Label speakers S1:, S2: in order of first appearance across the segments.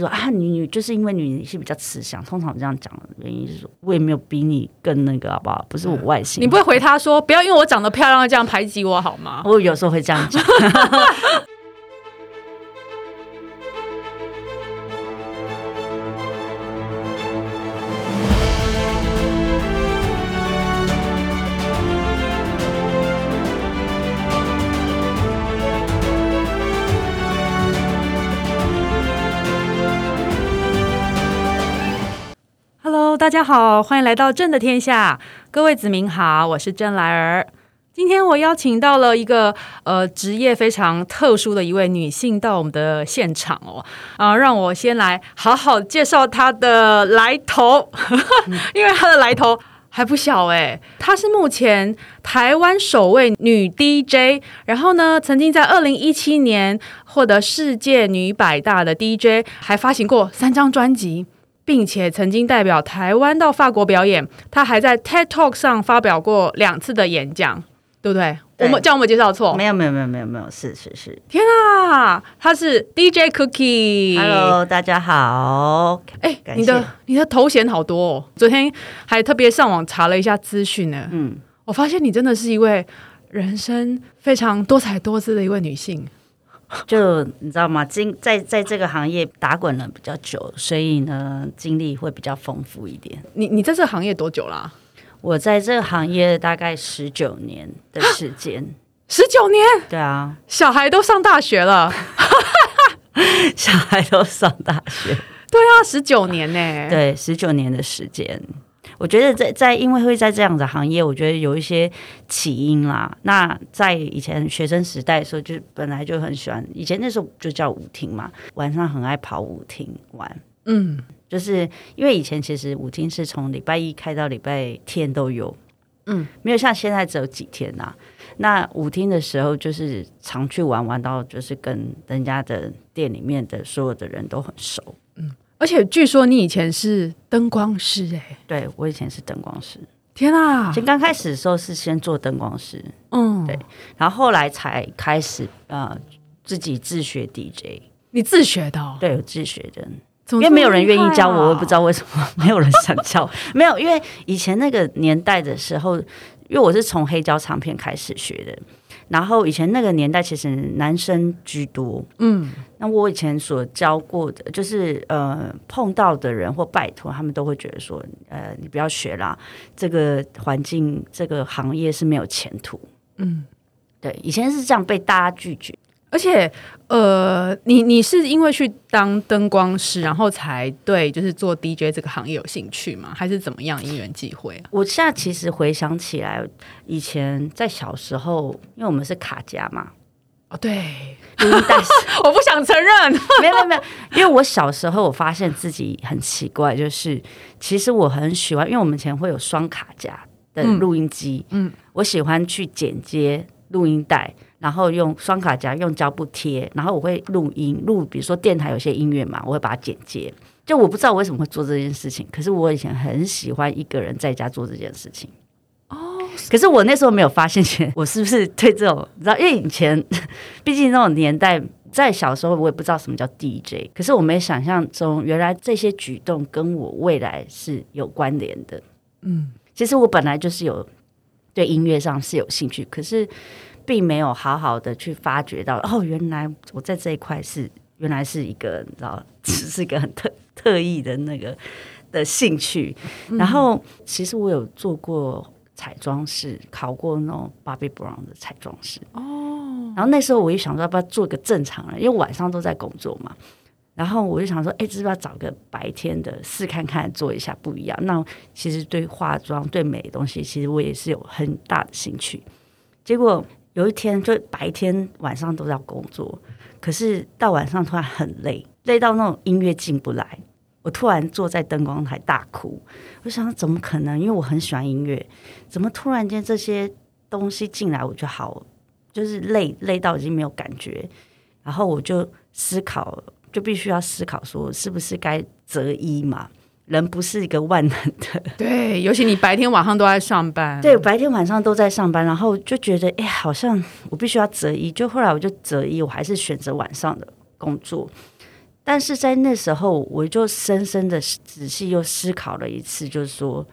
S1: 说啊，你你就是因为你是比较慈祥，通常这样讲的原因是说，我也没有比你更那个，好不好？不是我外形，
S2: 你不会回他说，不要因为我长得漂亮这样排挤我好吗？
S1: 我有时候会这样讲。
S2: 大家好，欢迎来到朕的天下。各位子民好，我是郑来儿。今天我邀请到了一个呃职业非常特殊的一位女性到我们的现场哦啊，让我先来好好介绍她的来头，因为她的来头还不小哎。她是目前台湾首位女 DJ，然后呢，曾经在二零一七年获得世界女百大的 DJ，还发行过三张专辑。并且曾经代表台湾到法国表演，他还在 TED Talk 上发表过两次的演讲，对不对？我们叫我们介绍错？
S1: 没有没有没有没有没有，是是是。
S2: 天啊，他是 DJ Cookie。
S1: Hello，大家好。
S2: 哎，你的你的头衔好多哦。昨天还特别上网查了一下资讯呢。嗯，我发现你真的是一位人生非常多彩多姿的一位女性。
S1: 就你知道吗？经在在这个行业打滚了比较久，所以呢，经历会比较丰富一点。
S2: 你你在这个行业多久啦？
S1: 我在这个行业大概十九年的时间。
S2: 十九年？
S1: 对啊，
S2: 小孩都上大学了。
S1: 小孩都上大学。
S2: 对啊，十九年呢？
S1: 对，十九年的时间。我觉得在在因为会在这样的行业，我觉得有一些起因啦。那在以前学生时代的时候，就本来就很喜欢，以前那时候就叫舞厅嘛，晚上很爱跑舞厅玩。嗯，就是因为以前其实舞厅是从礼拜一开到礼拜天都有，嗯，没有像现在只有几天呐。那舞厅的时候就是常去玩，玩到就是跟人家的店里面的所有的人都很熟。
S2: 而且据说你以前是灯光师哎，
S1: 对我以前是灯光师。
S2: 天啊！
S1: 先刚开始的时候是先做灯光师，嗯，对，然后后来才开始呃自己自学 DJ。
S2: 你自学的？
S1: 对，我自学的，因为没有人愿意教我，我也不知道为什么没有人想教。没有，因为以前那个年代的时候，因为我是从黑胶唱片开始学的。然后以前那个年代其实男生居多，嗯，那我以前所教过的，就是呃碰到的人或拜托他们都会觉得说，呃你不要学啦，这个环境这个行业是没有前途，嗯，对，以前是这样被大家拒绝。
S2: 而且，呃，你你是因为去当灯光师，然后才对就是做 DJ 这个行业有兴趣吗？还是怎么样因缘际会啊？
S1: 我现在其实回想起来，以前在小时候，因为我们是卡家嘛，
S2: 哦对，但是 我不想承认，
S1: 没有没有没有，因为我小时候我发现自己很奇怪，就是其实我很喜欢，因为我们以前会有双卡夹的录音机，嗯，我喜欢去剪接录音带。然后用双卡夹，用胶布贴，然后我会录音录，比如说电台有些音乐嘛，我会把它剪接。就我不知道为什么会做这件事情，可是我以前很喜欢一个人在家做这件事情。哦，可是我那时候没有发现，我是不是对这种，你知道，因为以前毕竟那种年代，在小时候我也不知道什么叫 DJ，可是我没想象中，原来这些举动跟我未来是有关联的。嗯，其实我本来就是有对音乐上是有兴趣，可是。并没有好好的去发掘到哦，原来我在这一块是原来是一个你知道，只 是一个很特特意的那个的兴趣。然后其实我有做过彩妆师，考过那种 Barbie Brown 的彩妆师哦。然后那时候我就想说，要不要做个正常人？因为晚上都在工作嘛。然后我就想说，哎，是不是要找个白天的试看看，做一下不一样？那其实对化妆、对美的东西，其实我也是有很大的兴趣。结果。有一天，就白天晚上都在工作，可是到晚上突然很累，累到那种音乐进不来。我突然坐在灯光台大哭，我想怎么可能？因为我很喜欢音乐，怎么突然间这些东西进来，我就好，就是累累到已经没有感觉。然后我就思考，就必须要思考说，是不是该择一嘛？人不是一个万能的，
S2: 对，尤其你白天晚上都在上班，
S1: 对，白天晚上都在上班，然后就觉得，哎，好像我必须要择一，就后来我就择一，我还是选择晚上的工作。但是在那时候，我就深深的仔细又思考了一次，就是说，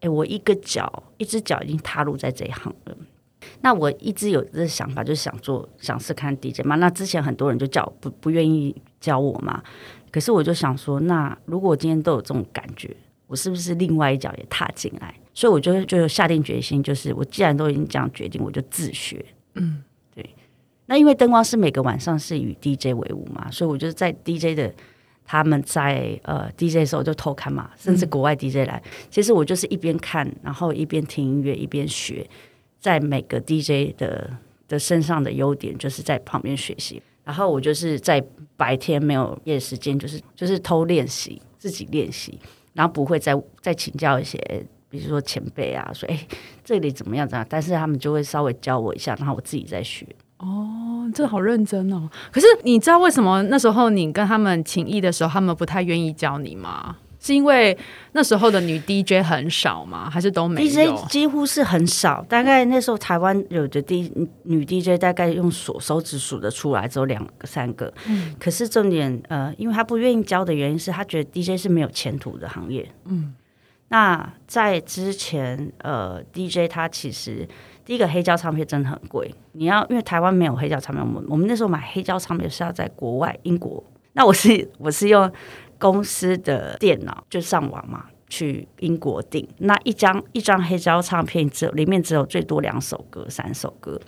S1: 哎，我一个脚，一只脚已经踏入在这一行了。那我一直有这想法，就是想做，想试看 DJ 嘛。那之前很多人就叫不不愿意教我嘛。可是我就想说，那如果我今天都有这种感觉，我是不是另外一脚也踏进来？所以我就就下定决心，就是我既然都已经这样决定，我就自学。嗯，对。那因为灯光是每个晚上是与 DJ 为伍嘛，所以我就在 DJ 的他们在呃 DJ 的时候就偷看嘛，甚至国外 DJ 来，其实我就是一边看，然后一边听音乐，一边学。在每个 DJ 的的身上的优点，就是在旁边学习。然后我就是在白天没有夜时间，就是就是偷练习，自己练习，然后不会再再请教一些，比如说前辈啊，说哎这里怎么样怎样，但是他们就会稍微教我一下，然后我自己再学。
S2: 哦，这好认真哦。可是你知道为什么那时候你跟他们请意的时候，他们不太愿意教你吗？是因为那时候的女 DJ 很少吗？还是都没有
S1: ？DJ 几乎是很少，大概那时候台湾有的 D 女 DJ 大概用手手指数的出来，只有两个三个。嗯，可是重点呃，因为她不愿意教的原因是她觉得 DJ 是没有前途的行业。嗯，那在之前呃，DJ 他其实第一个黑胶唱片真的很贵，你要因为台湾没有黑胶唱片，我们我们那时候买黑胶唱片是要在国外英国。那我是我是用。公司的电脑就上网嘛，去英国订那一张一张黑胶唱片，只有里面只有最多两首歌、三首歌，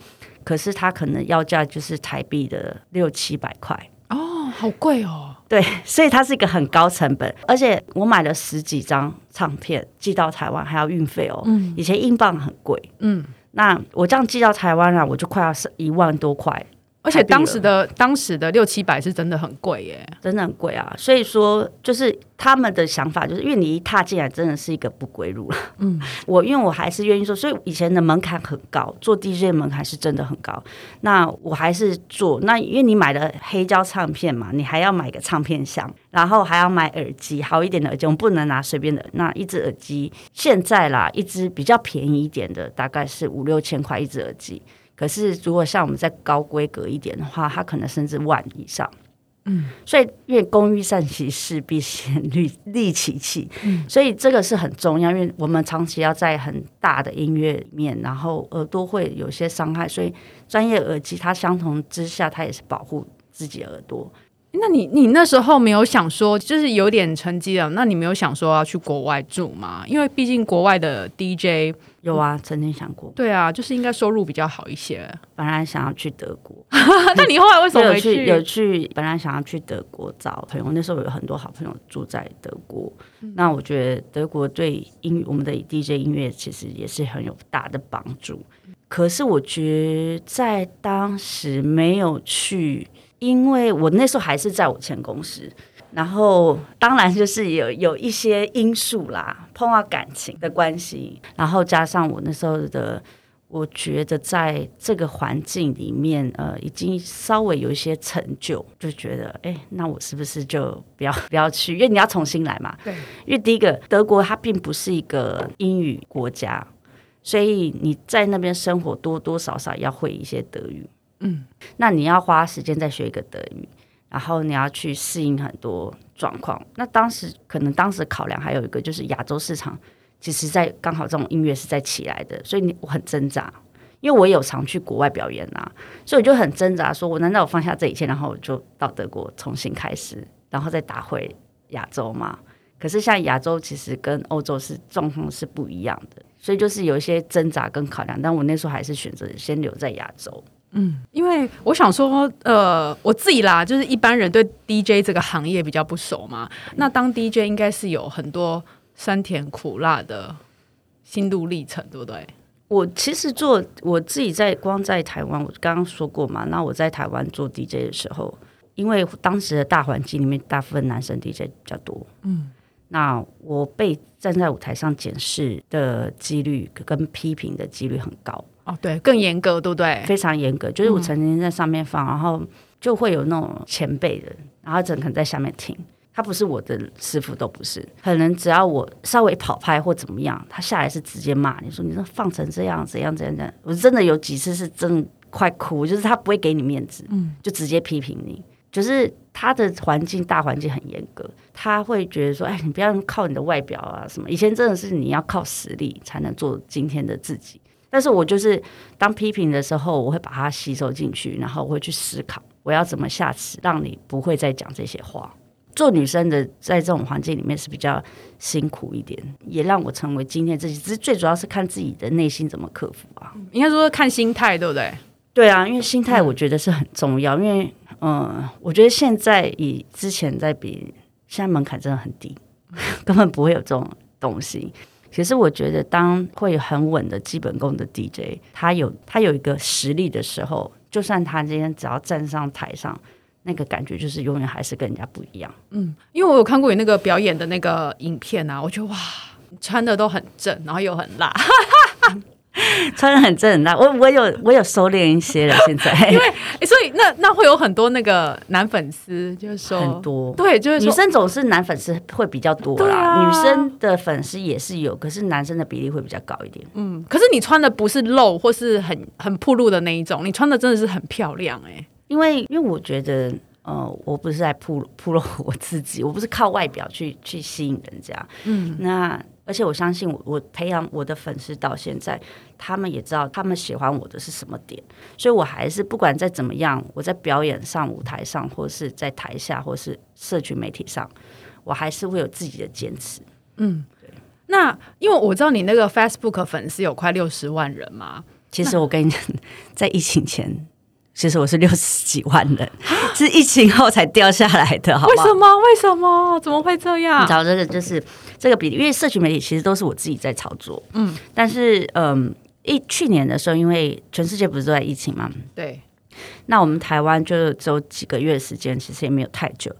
S1: 可是它可能要价就是台币的六七百块
S2: 哦，好贵哦。
S1: 对，所以它是一个很高成本，而且我买了十几张唱片寄到台湾还要运费哦。嗯，以前英镑很贵，嗯，那我这样寄到台湾啊，我就快要是一万多块。
S2: 而且当时的当时的六七百是真的很贵耶，
S1: 真的很贵啊！所以说，就是他们的想法，就是因为你一踏进来，真的是一个不归路了。嗯，我因为我还是愿意说，所以以前的门槛很高，做 DJ 门槛是真的很高。那我还是做，那因为你买了黑胶唱片嘛，你还要买个唱片箱，然后还要买耳机，好一点的耳机，我们不能拿随便的。那一只耳机现在啦，一只比较便宜一点的，大概是五六千块一只耳机。可是，如果像我们再高规格一点的话，它可能甚至万以上。嗯，所以因为工欲善其事，必先利利其器。嗯，所以这个是很重要，因为我们长期要在很大的音乐里面，然后耳朵会有些伤害，所以专业耳机它相同之下，它也是保护自己耳朵。
S2: 那你你那时候没有想说，就是有点成绩了，那你没有想说要去国外住吗？因为毕竟国外的 DJ
S1: 有啊，曾经想过。
S2: 对啊，就是应该收入比较好一些。
S1: 本来想要去德国，
S2: 那你后来为什么
S1: 有
S2: 去？
S1: 有去，本来想要去德国找朋友，那时候有很多好朋友住在德国。那我觉得德国对音我们的 DJ 音乐其实也是很有大的帮助。可是我觉得在当时没有去。因为我那时候还是在我前公司，然后当然就是有有一些因素啦，碰到感情的关系，然后加上我那时候的，我觉得在这个环境里面，呃，已经稍微有一些成就，就觉得，哎，那我是不是就不要 不要去？因为你要重新来嘛。
S2: 对。
S1: 因为第一个，德国它并不是一个英语国家，所以你在那边生活多多少少要会一些德语。嗯，那你要花时间再学一个德语，然后你要去适应很多状况。那当时可能当时考量还有一个就是亚洲市场，其实在刚好这种音乐是在起来的，所以你我很挣扎，因为我有常去国外表演啊，所以我就很挣扎，说我难道我放下这一切，然后我就到德国重新开始，然后再打回亚洲吗？可是像亚洲其实跟欧洲是状况是不一样的，所以就是有一些挣扎跟考量。但我那时候还是选择先留在亚洲。
S2: 嗯，因为我想说，呃，我自己啦，就是一般人对 DJ 这个行业比较不熟嘛。那当 DJ 应该是有很多酸甜苦辣的心路历程，对不对？
S1: 我其实做我自己在光在台湾，我刚刚说过嘛。那我在台湾做 DJ 的时候，因为当时的大环境里面，大部分男生 DJ 比较多，嗯，那我被站在舞台上检视的几率跟批评的几率很高。
S2: 哦，对，更严格，对不对？
S1: 非常严格，就是我曾经在上面放，然后就会有那种前辈的，然后整可能在下面听，他不是我的师傅，都不是，可能只要我稍微跑拍或怎么样，他下来是直接骂你说，你这放成这样，怎样怎样怎样，我真的有几次是真快哭，就是他不会给你面子，嗯，就直接批评你。就是他的环境大环境很严格，他会觉得说，哎，你不要靠你的外表啊什么。以前真的是你要靠实力才能做今天的自己。但是我就是当批评的时候，我会把它吸收进去，然后我会去思考，我要怎么下次让你不会再讲这些话。做女生的在这种环境里面是比较辛苦一点，也让我成为今天自己。只是最主要是看自己的内心怎么克服啊。
S2: 应该说看心态，对不对？
S1: 对啊，因为心态我觉得是很重要。因为嗯，我觉得现在以之前在比，现在门槛真的很低，根本不会有这种东西。其实我觉得，当会很稳的基本功的 DJ，他有他有一个实力的时候，就算他今天只要站上台上，那个感觉就是永远还是跟人家不一样。
S2: 嗯，因为我有看过你那个表演的那个影片啊，我觉得哇，穿的都很正，然后又很辣。
S1: 穿的很正很大，我我有我有收敛一些了，现在。
S2: 因为所以那那会有很多那个男粉丝，就是说
S1: 很多。
S2: 对，就是
S1: 女生总是男粉丝会比较多啦，女生的粉丝也是有，可是男生的比例会比较高一点。
S2: 嗯，可是你穿的不是露或是很很暴露的那一种，你穿的真的是很漂亮哎，
S1: 因为因为我觉得呃，我不是在铺铺露我自己，我不是靠外表去去吸引人家，嗯，那。而且我相信，我我培养我的粉丝到现在，他们也知道他们喜欢我的是什么点，所以我还是不管再怎么样，我在表演上、舞台上，或是在台下，或是社群媒体上，我还是会有自己的坚持。
S2: 嗯，对。那因为我知道你那个 Facebook 粉丝有快六十万人嘛，
S1: 其实我跟你讲，在疫情前。其实我是六十几万人，是疫情后才掉下来的，好
S2: 为什么？为什么？怎么会这样？
S1: 你找这个就是这个比例，因为社群媒体其实都是我自己在操作，嗯，但是嗯，一去年的时候，因为全世界不是都在疫情嘛，
S2: 对，
S1: 那我们台湾就只有几个月时间，其实也没有太久，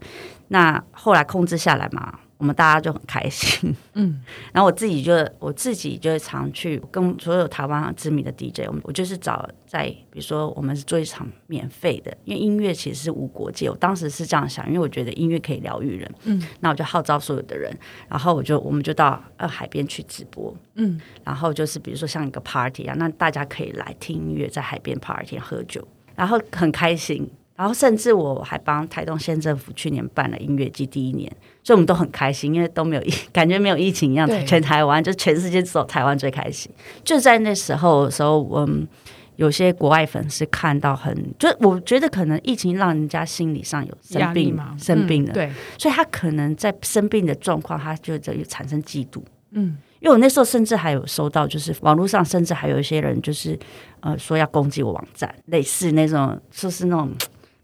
S1: 那后来控制下来嘛。我们大家就很开心，嗯，然后我自己就我自己就常去跟所有台湾知名的 DJ，我我就是找在比如说我们是做一场免费的，因为音乐其实是无国界，我当时是这样想，因为我觉得音乐可以疗愈人，嗯，那我就号召所有的人，然后我就我们就到呃海边去直播，嗯，然后就是比如说像一个 party 啊，那大家可以来听音乐，在海边 party 喝酒，然后很开心。然后甚至我还帮台东县政府去年办了音乐季第一年，所以我们都很开心，因为都没有疫，感觉没有疫情一样，全台湾就全世界只有台湾最开心。就在那时候的时候，嗯，有些国外粉丝看到很，就我觉得可能疫情让人家心理上有生病嘛生病了，
S2: 对，
S1: 所以他可能在生病的状况，他就有产生嫉妒，嗯，因为我那时候甚至还有收到，就是网络上甚至还有一些人就是呃说要攻击我网站，类似那种就是那种。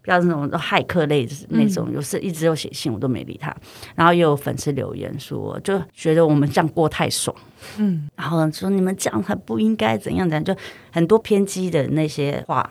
S1: 要那种骇客类那种，有时一直有写信，我都没理他。然后也有粉丝留言说，就觉得我们这样过太爽，嗯，然后说你们这样很不应该怎样怎样，就很多偏激的那些话。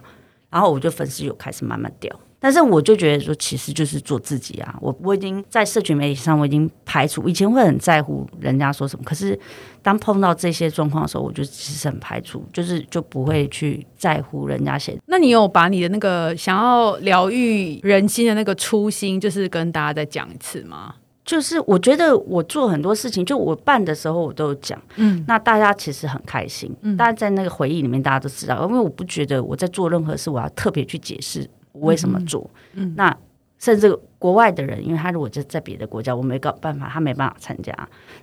S1: 然后我就粉丝有开始慢慢掉。但是我就觉得说，其实就是做自己啊！我我已经在社群媒体上，我已经排除以前会很在乎人家说什么，可是当碰到这些状况的时候，我就其实很排除，就是就不会去在乎人家写。
S2: 那你有把你的那个想要疗愈人心的那个初心，就是跟大家再讲一次吗？
S1: 就是我觉得我做很多事情，就我办的时候我都有讲，嗯，那大家其实很开心，嗯，大家在那个回忆里面，大家都知道，因为我不觉得我在做任何事，我要特别去解释。我为什么做？那甚至国外的人，因为他如果就在别的国家，我没搞办法，他没办法参加，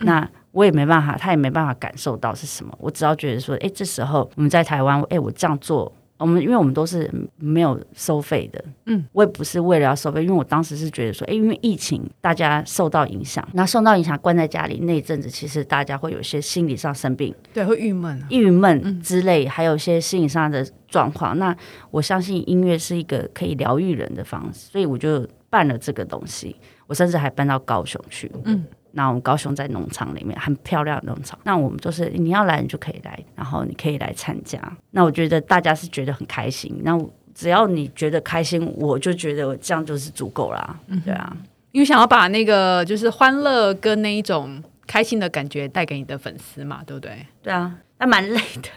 S1: 那我也没办法，他也没办法感受到是什么。我只要觉得说，哎，这时候我们在台湾，哎，我这样做。我们因为我们都是没有收费的，嗯，我也不是为了要收费，因为我当时是觉得说，哎，因为疫情大家受到影响，那受到影响关在家里那一阵子，其实大家会有一些心理上生病，
S2: 对，会郁闷、啊。
S1: 郁闷之类，还有一些心理上的状况。那我相信音乐是一个可以疗愈人的方式，所以我就办了这个东西，我甚至还搬到高雄去，嗯。那我们高雄在农场里面很漂亮的农场，那我们就是你要来你就可以来，然后你可以来参加。那我觉得大家是觉得很开心，那只要你觉得开心，我就觉得这样就是足够啦。对啊，
S2: 因为想要把那个就是欢乐跟那一种开心的感觉带给你的粉丝嘛，对不对？
S1: 对啊，那蛮累的，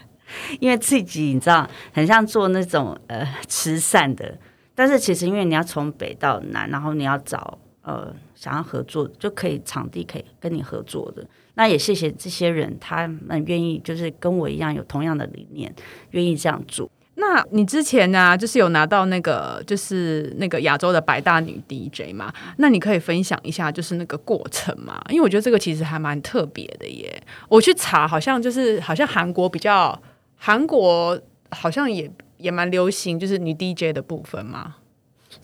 S1: 因为自己你知道很像做那种呃慈善的，但是其实因为你要从北到南，然后你要找。呃，想要合作就可以，场地可以跟你合作的。那也谢谢这些人，他们愿意就是跟我一样有同样的理念，愿意这样做。
S2: 那你之前呢，就是有拿到那个，就是那个亚洲的百大女 DJ 嘛？那你可以分享一下，就是那个过程嘛？因为我觉得这个其实还蛮特别的耶。我去查，好像就是好像韩国比较，韩国好像也也蛮流行，就是女 DJ 的部分嘛。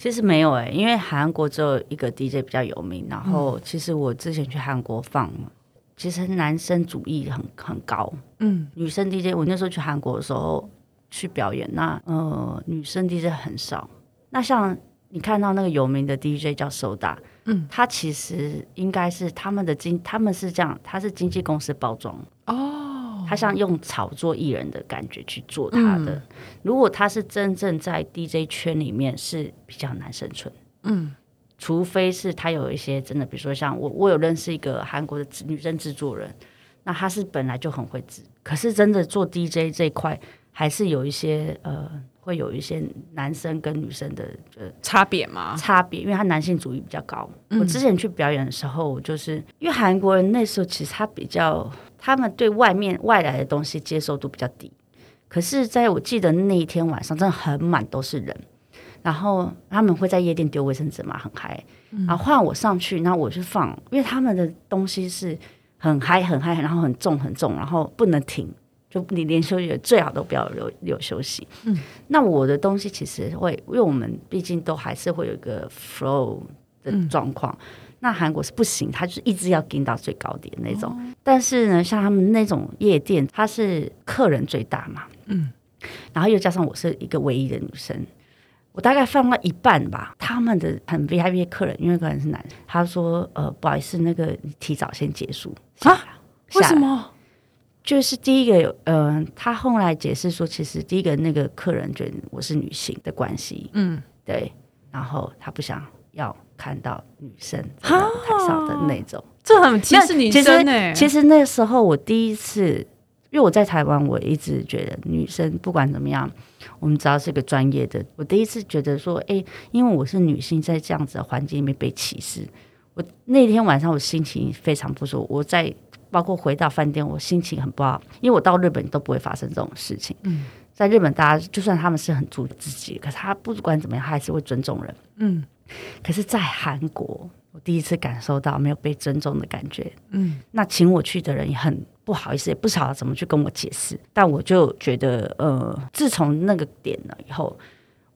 S1: 其实没有哎，因为韩国只有一个 DJ 比较有名。然后，其实我之前去韩国放，其实男生主义很很高。嗯，女生 DJ，我那时候去韩国的时候去表演，那呃，女生 DJ 很少。那像你看到那个有名的 DJ 叫 Soda，嗯，他其实应该是他们的经，他们是这样，他是经纪公司包装哦。他像用炒作艺人的感觉去做他的，如果他是真正在 DJ 圈里面是比较难生存，嗯，除非是他有一些真的，比如说像我，我有认识一个韩国的女生制作人，那他是本来就很会制，可是真的做 DJ 这一块还是有一些呃，会有一些男生跟女生的呃
S2: 差别吗？
S1: 差别，因为他男性主义比较高。我之前去表演的时候，就是因为韩国人那时候其实他比较。他们对外面外来的东西接受度比较低，可是在我记得那一天晚上真的很满都是人，然后他们会在夜店丢卫生纸嘛，很嗨，然后换我上去，那我去放，因为他们的东西是很嗨很嗨，然后很重很重，然后不能停，就你连休息最好都不要留留休息。嗯，那我的东西其实会，因为我们毕竟都还是会有一个 flow 的状况。那韩国是不行，他就是一直要跟到最高点那种。但是呢，像他们那种夜店，他是客人最大嘛，嗯，然后又加上我是一个唯一的女生，我大概放了一半吧。他们的很 VIP 客人，因为可能是男，他说：“呃，不好意思，那个提早先结束
S2: 啊？为什么？
S1: 就是第一个，嗯，他后来解释说，其实第一个那个客人觉得我是女性的关系，嗯，对，然后他不想要。”看到女生在台上的那种，
S2: 这很歧视女生呢。
S1: 其实那时候我第一次，因为我在台湾，我一直觉得女生不管怎么样，我们只要是个专业的。我第一次觉得说，哎，因为我是女性，在这样子的环境里面被歧视，我那天晚上我心情非常不舒服。我在包括回到饭店，我心情很不好，因为我到日本都不会发生这种事情。嗯，在日本，大家就算他们是很注意自己，可是他不管怎么样，他还是会尊重人。嗯。可是，在韩国，我第一次感受到没有被尊重的感觉。嗯，那请我去的人也很不好意思，也不晓得怎么去跟我解释。但我就觉得，呃，自从那个点了以后，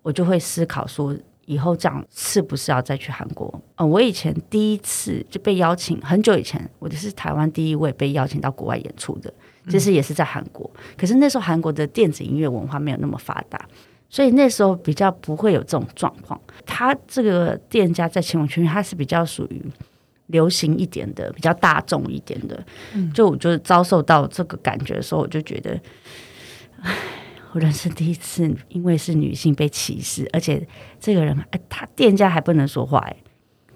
S1: 我就会思考说，以后这样是不是要再去韩国？呃，我以前第一次就被邀请，很久以前，我就是台湾第一位被邀请到国外演出的，其实也是在韩国。可是那时候韩国的电子音乐文化没有那么发达。所以那时候比较不会有这种状况。他这个店家在青龙区，他是比较属于流行一点的，比较大众一点的。就我就遭受到这个感觉的时候，我就觉得，唉，我人生第一次因为是女性被歧视，而且这个人，哎，他店家还不能说话，哎，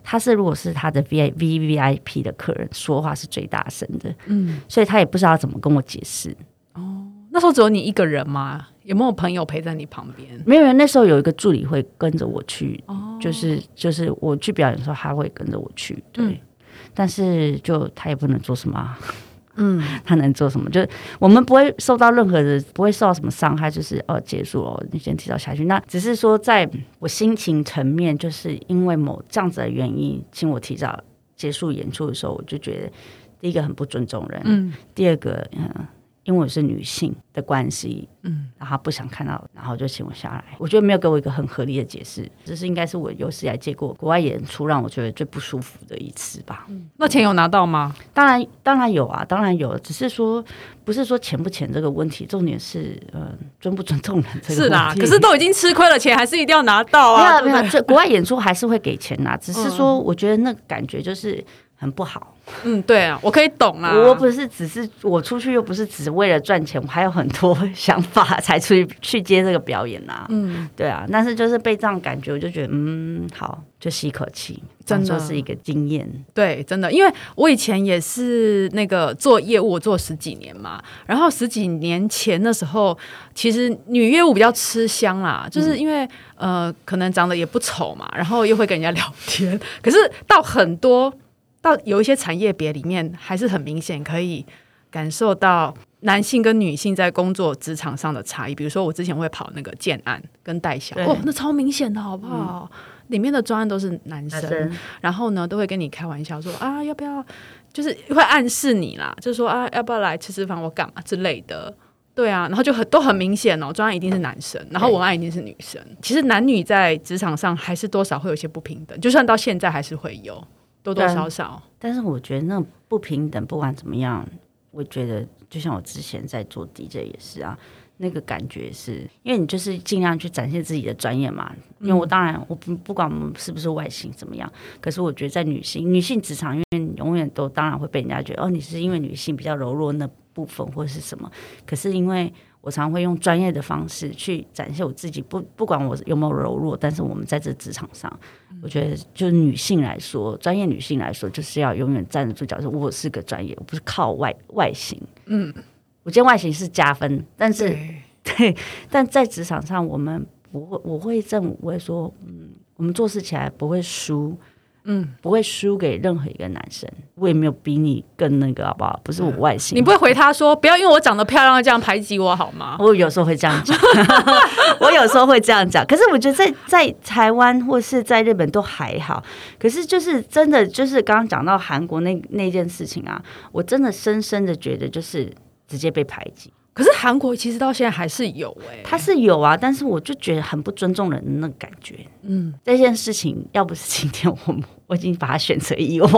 S1: 他是如果是他的 V I V V I P 的客人，说话是最大声的。嗯，所以他也不知道怎么跟我解释。
S2: 哦，那时候只有你一个人吗？有没有朋友陪在你旁边？
S1: 没有人，那时候有一个助理会跟着我去，就是就是我去表演的时候，他会跟着我去。对，但是就他也不能做什么，嗯，他能做什么？就是我们不会受到任何的，不会受到什么伤害，就是哦，结束哦，你先提早下去。那只是说，在我心情层面，就是因为某这样子的原因，请我提早结束演出的时候，我就觉得第一个很不尊重人，嗯，第二个嗯。因为我是女性的关系，嗯，然后不想看到，然后就请我下来。我觉得没有给我一个很合理的解释，这是应该是我有史以来接过国外演出让我觉得最不舒服的一次吧。
S2: 那钱有拿到吗？
S1: 当然，当然有啊，当然有。只是说，不是说钱不钱这个问题，重点是呃尊不尊重人这个问
S2: 题。可是都已经吃亏了，钱还是一定要拿到啊。
S1: 没有没有，国外演出还是会给钱呐。只是说，我觉得那个感觉就是很不好。
S2: 嗯，对啊，我可以懂啊。
S1: 我不是只是我出去，又不是只为了赚钱，我还有很多 想法才出去去接这个表演啊。嗯，对啊。但是就是被这样感觉，我就觉得嗯，好，就吸一口气，真的是一个经验。
S2: 对，真的，因为我以前也是那个做业务，我做十几年嘛。然后十几年前的时候，其实女业务比较吃香啦，就是因为呃，可能长得也不丑嘛，然后又会跟人家聊天。可是到很多。到有一些产业别里面，还是很明显可以感受到男性跟女性在工作职场上的差异。比如说，我之前会跑那个建案跟代销，
S1: 对
S2: 哦，那超明显的好不好？里面的专案都是男生，
S1: 男生
S2: 然后呢，都会跟你开玩笑说啊，要不要？就是会暗示你啦，就是说啊，要不要来吃吃饭我干嘛之类的。对啊，然后就很都很明显哦，专案一定是男生，然后文案一定是女生。其实男女在职场上还是多少会有些不平等，就算到现在还是会有多多少少。
S1: 但是我觉得那种不平等，不管怎么样，我觉得就像我之前在做 DJ 也是啊，那个感觉是因为你就是尽量去展现自己的专业嘛。因为我当然我不不管我们是不是外形怎么样，可是我觉得在女性女性职场，因为你永远都当然会被人家觉得哦，你是因为女性比较柔弱那部分或者是什么。可是因为我常会用专业的方式去展现我自己，不不管我有没有柔弱，但是我们在这职场上，我觉得就是女性来说，专业女性来说，就是要永远站得住脚，说我是个专业，我不是靠外外形。嗯，我觉得外形是加分，但是对，但在职场上，我们不会，我会认为说，嗯，我们做事起来不会输。嗯，不会输给任何一个男生，我也没有比你更那个，好不好？不是我外形，
S2: 你不会回他说，不要因为我长得漂亮这样排挤我好吗？
S1: 我有时候会这样讲，我有时候会这样讲。可是我觉得在在台湾或是在日本都还好，可是就是真的就是刚刚讲到韩国那那件事情啊，我真的深深的觉得就是直接被排挤。
S2: 可是韩国其实到现在还是有哎、
S1: 他是有啊，但是我就觉得很不尊重人的那个感觉。嗯，这件事情要不是今天我我已经把它选择遗忘，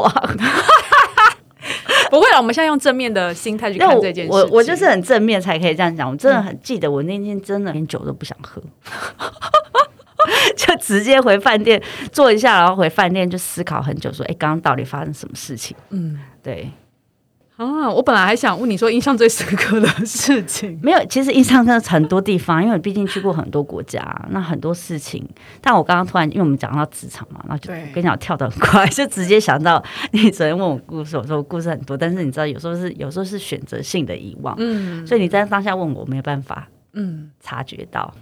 S2: 不会了。我们现在用正面的心态去看这件事。
S1: 我我就是很正面才可以这样讲。我真的很记得我那天真的连酒都不想喝。就直接回饭店坐一下，然后回饭店就思考很久，说：“哎，刚刚到底发生什么事情？”嗯，对，
S2: 啊，我本来还想问你说印象最深刻的事情。
S1: 没有，其实印象真的很多地方，因为毕竟去过很多国家，那很多事情。但我刚刚突然，因为我们讲到职场嘛，然后就
S2: 对
S1: 跟你讲跳得很快，就直接想到你昨天问我故事，我说我故事很多，但是你知道有时候是有时候是选择性的遗忘，嗯，所以你在当下问我，没有办法，嗯，察觉到。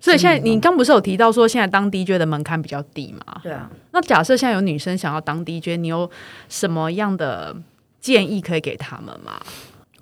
S2: 所以现在你刚不是有提到说现在当 DJ 的门槛比较低嘛？
S1: 对啊，
S2: 那假设现在有女生想要当 DJ，你有什么样的建议可以给他们吗？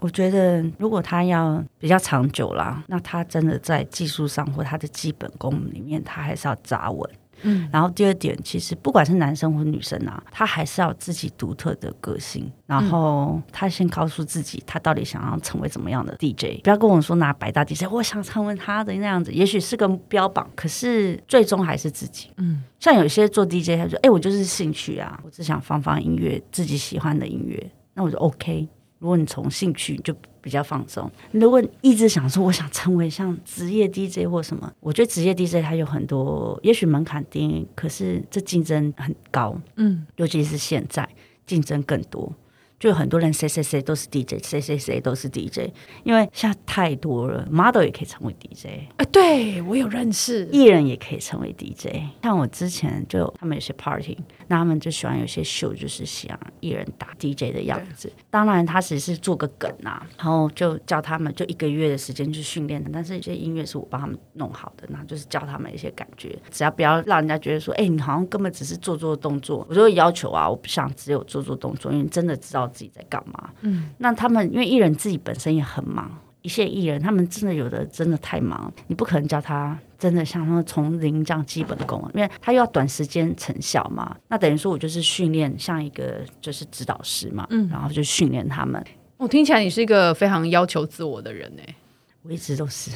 S1: 我觉得如果他要比较长久啦，那他真的在技术上或他的基本功里面，他还是要扎稳。嗯，然后第二点，其实不管是男生或女生啊，他还是要有自己独特的个性。然后他先告诉自己，他到底想要成为怎么样的 DJ。不要跟我说拿百大 DJ，我想成为他的那样子，也许是个标榜，可是最终还是自己。嗯，像有些做 DJ，他说：“哎、我就是兴趣啊，我只想放放音乐，自己喜欢的音乐。”那我就 OK。如果你从兴趣就比较放松，如果你一直想说我想成为像职业 DJ 或什么，我觉得职业 DJ 它有很多，也许门槛低，可是这竞争很高，嗯，尤其是现在竞争更多。就有很多人谁谁谁都是 DJ，谁谁谁都是 DJ，因为现在太多了，model 也可以成为 DJ，
S2: 哎、对我有认识，
S1: 艺人也可以成为 DJ。像我之前就他们有些 party，那他们就喜欢有些秀，就是像艺人打 DJ 的样子。当然他只是做个梗啊，然后就教他们就一个月的时间去训练的。但是有些音乐是我帮他们弄好的，然后就是教他们一些感觉，只要不要让人家觉得说，哎、你好像根本只是做做动作。我就会要求啊，我不想只有做做动作，因为真的知道自己在干嘛。嗯，那他们因为艺人自己本身也很忙。一线艺人，他们真的有的真的太忙，你不可能叫他真的像他们从零这样基本功，因为他又要短时间成效嘛。那等于说我就是训练像一个就是指导师嘛，嗯，然后就训练他们。
S2: 我听起来你是一个非常要求自我的人哎、
S1: 我一直都是，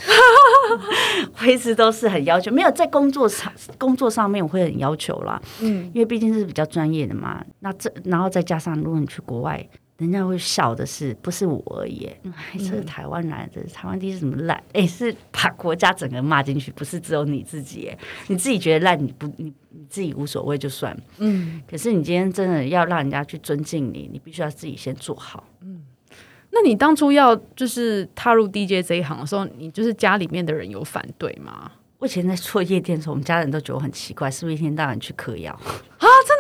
S1: 我一直都是很要求，没有在工作上工作上面我会很要求啦，嗯，因为毕竟是比较专业的嘛。那这然后再加上如果你去国外，人家会笑的是不是我而已？哎，这是台湾来的，台湾地是怎么烂？哎，是把国家整个骂进去，不是只有你自己。哎，你自己觉得烂，你不你你自己无所谓就算，嗯。可是你今天真的要让人家去尊敬你，你必须要自己先做好。
S2: 嗯那你当初要就是踏入 DJ 这一行的时候，你就是家里面的人有反对吗？
S1: 我以前在做夜店的时候，我们家人都觉得我很奇怪，是不是一天到晚去嗑药？
S2: 啊，真的假的？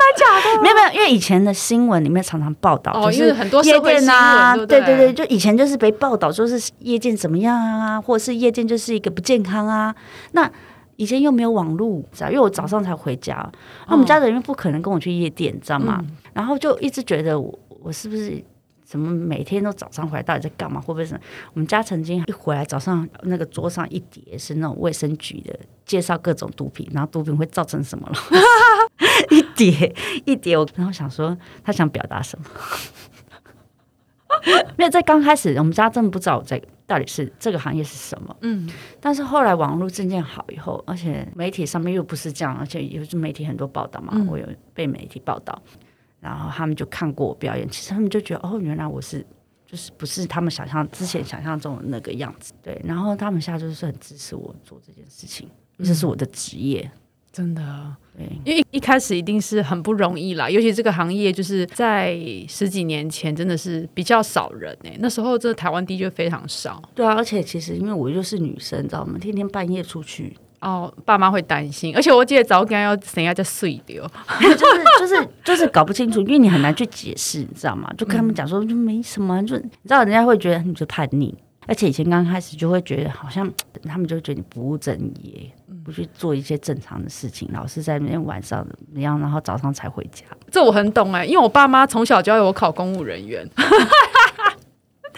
S1: 没有没有，因为以前的新闻里面常常报道，
S2: 哦
S1: 就是
S2: 因为很多
S1: 夜店啊，
S2: 对对
S1: 对对，就以前就是被报道说是夜店怎么样啊，或者是夜店就是一个不健康啊。那以前又没有网络，知道？因为我早上才回家，
S2: 哦
S1: 那我们家的人不可能跟我去夜店，你知道吗？
S2: 嗯
S1: 然后就一直觉得我我是不是怎么每天都早上回来到底在干嘛？会不会是我们家曾经一回来早上那个桌上一叠是那种卫生局的介绍各种毒品，然后毒品会造成什么了？一叠一叠，我然后想说他想表达什么？没有在刚开始，我们家真的不知道我在到底是这个行业是什么。嗯，但是后来网络渐渐好以后，而且媒体上面又不是这样，而且也是媒体很多报道嘛，我有被媒体报道。然后他们就看过我表演，其实他们就觉得哦，原来我是就是不是他们想象之前想象中的那个样子，对。然后他们现在就是很支持我做这件事情，这是我的职业，
S2: 真的。
S1: 对，
S2: 因为一开始一定是很不容易啦，尤其这个行业就是在十几年前真的是比较少人哎，那时候这台湾的确非常少。
S1: 对啊，而且其实因为我又是女生，知道吗？天天半夜出去。
S2: 哦，爸妈会担心，而且我记得早间要谁要再睡掉，
S1: 就是就是就是搞不清楚，因为你很难去解释，你知道吗？就跟他们讲说就没什么，就你知道人家会觉得你就叛逆，而且以前刚开始就会觉得好像他们就觉得你不务正业，不去做一些正常的事情，老是在那天晚上怎么样，然后早上才回家。
S2: 这我很懂哎，因为我爸妈从小教我考公务人员。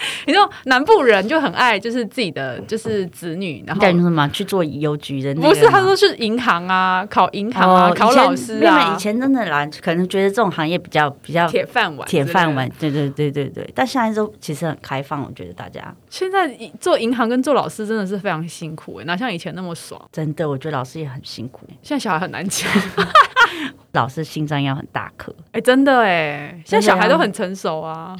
S2: 你知道南部人就很爱，就是自己的就是子女，然后干
S1: 什么去做邮局的？
S2: 不是，他说是银行啊，考银行啊，考老师啊。
S1: 以前真的啦，可能觉得这种行业比较比较
S2: 铁饭碗，
S1: 铁饭碗。对对对对对。但现在都其实很开放，我觉得大家
S2: 现在做银行跟做老师真的是非常辛苦哎，哪像以前那么爽？
S1: 真的，我觉得老师也很辛苦。
S2: 现在小孩很难教，
S1: 老师心脏要很大颗。
S2: 哎，真的哎，现在小孩都很成熟啊。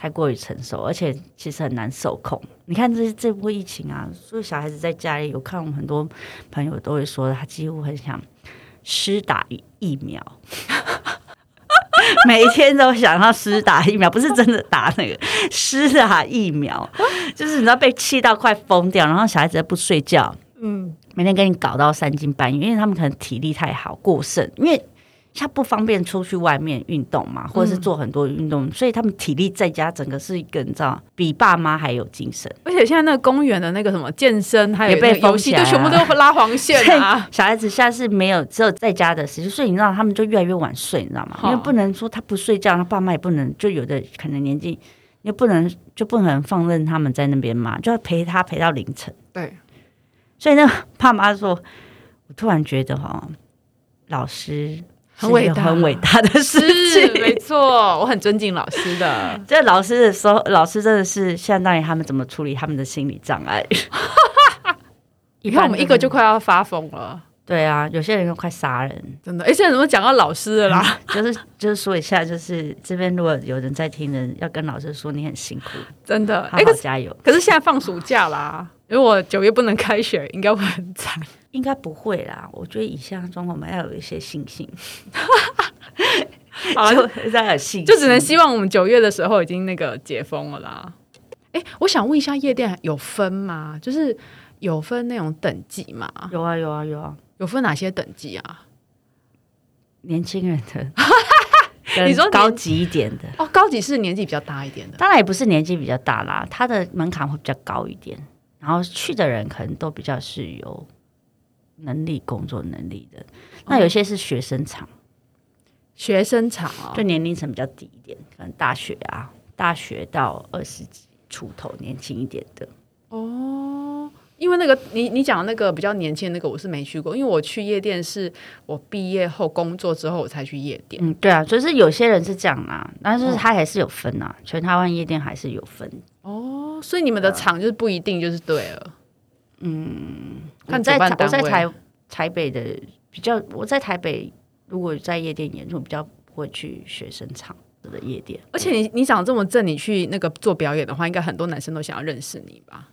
S1: 太过于成熟，而且其实很难受控。你看这这波疫情啊，所以小孩子在家里，有看我们很多朋友都会说，他几乎很想施打疫苗，每天都想要施打疫苗，不是真的打那个施打疫苗，就是你知道被气到快疯掉，然后小孩子不睡觉，嗯，每天给你搞到三更半夜，因为他们可能体力太好过剩，因为。他不方便出去外面运动嘛，或者是做很多运动，所以他们体力在家整个是一个你知道比爸妈还有精神。
S2: 而且现在那个公园的那个什么健身，还有
S1: 被游戏
S2: 都全部都拉黄线啊！
S1: 小孩子现在是没有只有在家的时间，所以你知道他们就越来越晚睡，你知道吗？因为不能说他不睡觉，他爸妈也不能，就有的可能年纪又不能就不能放任他们在那边嘛，就要陪他陪到凌晨。
S2: 对，
S1: 所以那爸妈说，我突然觉得哈，老师。
S2: 很伟大，
S1: 很伟大的事情，
S2: 没错，我很尊敬老师的。
S1: 这老师的时候，老师真的是相当于他们怎么处理他们的心理障碍。
S2: 你看，我们一个就快要发疯了。
S1: 对啊，有些人都快杀人，
S2: 真的。哎，现在怎么讲到老师的啦？
S1: 就是就是说一下，就是这边如果有人在听人，要跟老师说你很辛苦，
S2: 真的，
S1: 好好加油。
S2: 可是现在放暑假啦。因为我九月不能开学，应该会很惨。
S1: 应该不会啦，我觉得以下状况我们要有一些信心。
S2: 好了，再有信，就只能希望我们九月的时候已经那个解封了啦。哎，我想问一下，夜店有分吗？就是有分那种等级吗？
S1: 有啊，有啊，有啊。
S2: 有分哪些等级啊？
S1: 年轻人的，你说高级一点的
S2: 哦，高级是年纪比较大一点的，
S1: 当然也不是年纪比较大啦，它的门槛会比较高一点。然后去的人可能都比较是有能力、工作能力的。那有些是学生场，
S2: 学生场哦，
S1: 就年龄层比较低一点，可能大学啊，大学到二十几出头，年轻一点的。
S2: 哦，因为那个你你讲那个比较年轻的那个，我是没去过，因为我去夜店是我毕业后工作之后我才去夜店。
S1: 嗯，对啊，就是有些人是这样啊，但是他还是有分啊，全台湾夜店还是有分。
S2: 哦，所以你们的场就是不一定就是对了。
S1: 嗯，看在我在台台北的比较，我在台北如果在夜店演出，比较不会去学生场的夜店。
S2: 而且你你长这么正，你去那个做表演的话，应该很多男生都想要认识你吧？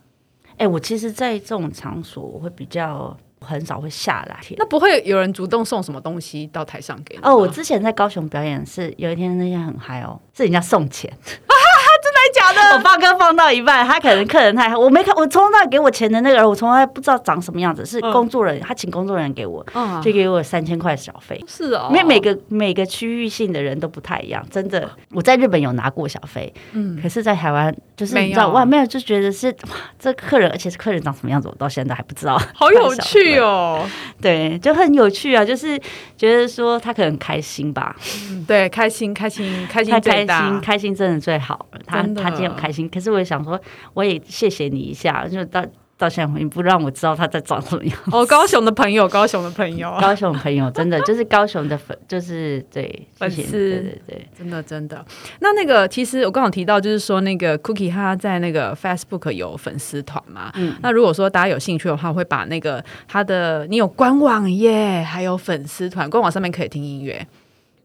S1: 哎，我其实，在这种场所，我会比较很少会下来。
S2: 那不会有人主动送什么东西到台上给你？
S1: 哦，我之前在高雄表演是有一天那天很嗨哦，是人家送钱。我放歌放到一半，他可能客人太，我没看，我从来给我钱的那个人，我从来不知道长什么样子，是工作人员，他请工作人员给我，就给我三千块小费。
S2: 是哦，
S1: 因为每个每个区域性的人都不太一样，真的。我在日本有拿过小费，嗯，可是在台湾就是你知道，哇，没有就觉得是哇，这客人，而且是客人长什么样子，我到现在还不知道。
S2: 好有趣哦，
S1: 对，就很有趣啊，就是觉得说他可能开心吧，
S2: 对，开心开心开心
S1: 开心开心真的最好了。他他今天开心，可是我也想说，我也谢谢你一下，就到。到现在你不让我知道他在长什么样。
S2: 哦，高雄的朋友，高雄的朋友，
S1: 高雄朋友，真的就是高雄的粉，就是对
S2: 粉丝，
S1: 对对对，
S2: 真的真的。那那个其实我刚好提到，就是说那个 Cookie 他在那个 Facebook 有粉丝团嘛。嗯。那如果说大家有兴趣的话，会把那个他的你有官网耶，还有粉丝团，官网上面可以听音乐。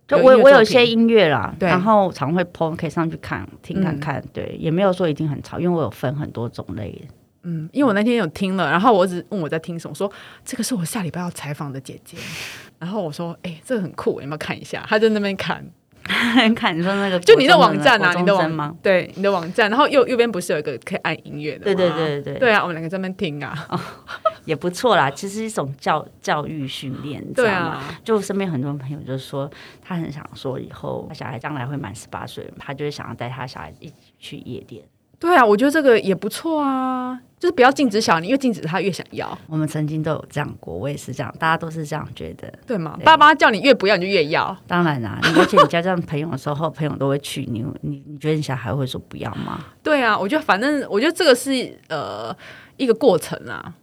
S1: 就我我有一些音乐啦，然后常会 PO，可以上去看听看看。对，也没有说一定很吵，因为我有分很多种类。
S2: 嗯，因为我那天有听了，然后我只问我在听什么，说这个是我下礼拜要采访的姐姐，然后我说，哎，这个很酷，有没有看一下？他在那边看，
S1: 看你说那个，
S2: 就你的网站啊，你的
S1: 网吗？
S2: 对，你的网站，然后右右边不是有一个可以按音乐的？
S1: 对对对对
S2: 对啊，我们两个在那边听啊，
S1: 也不错啦，其实一种教教育训练，对啊，就身边很多朋友就说，他很想说以后他小孩将来会满十八岁，他就是想要带他小孩一起去夜店。
S2: 对啊，我觉得这个也不错啊，就是不要禁止小孩，因为禁止他越想要。
S1: 我们曾经都有这样过，我也是这样，大家都是这样觉得，
S2: 对吗？爸妈叫你越不要，你就越要。
S1: 当然啦，而且你交这样朋友的时候，朋友都会去，你你你觉得你小孩会说不要吗？
S2: 对啊，我觉得反正我觉得这个是呃一个过程啊。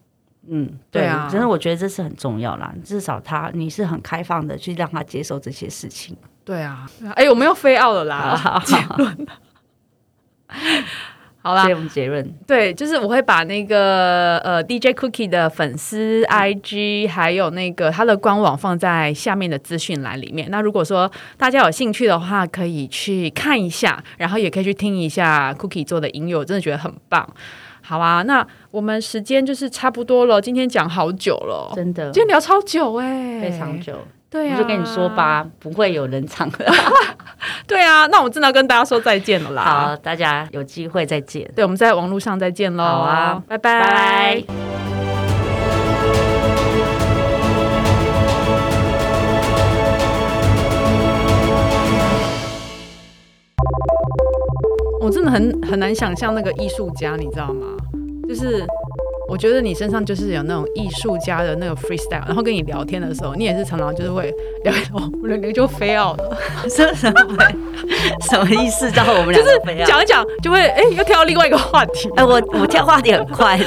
S1: 嗯，对啊，真的我觉得这是很重要啦，至少他你是很开放的去让他接受这些事情。
S2: 对啊，哎，我们又飞奥了啦，结论。好啦，
S1: 结论
S2: 对，就是我会把那个呃 DJ Cookie 的粉丝 IG 还有那个他的官网放在下面的资讯栏里面。那如果说大家有兴趣的话，可以去看一下，然后也可以去听一下 Cookie 做的音乐，我真的觉得很棒。好啊，那我们时间就是差不多了，今天讲好久了，
S1: 真的，
S2: 今天聊超久哎，
S1: 非常久。
S2: 对呀，
S1: 就跟你说吧，不会有人唱。
S2: 对啊，那我真的要跟大家说再见了啦。
S1: 好，大家有机会再见。
S2: 对，我们在网络上再见喽。
S1: 好啊，
S2: 拜拜。我真的很很难想象那个艺术家，你知道吗？就是。我觉得你身上就是有那种艺术家的那个 freestyle，然后跟你聊天的时候，你也是常常就是会聊一聊，我们就飞奥了，
S1: 什 什么什么意思？叫我们
S2: 就是讲一讲就会哎，又跳到另外一个话题。
S1: 哎，我我跳话题很快的。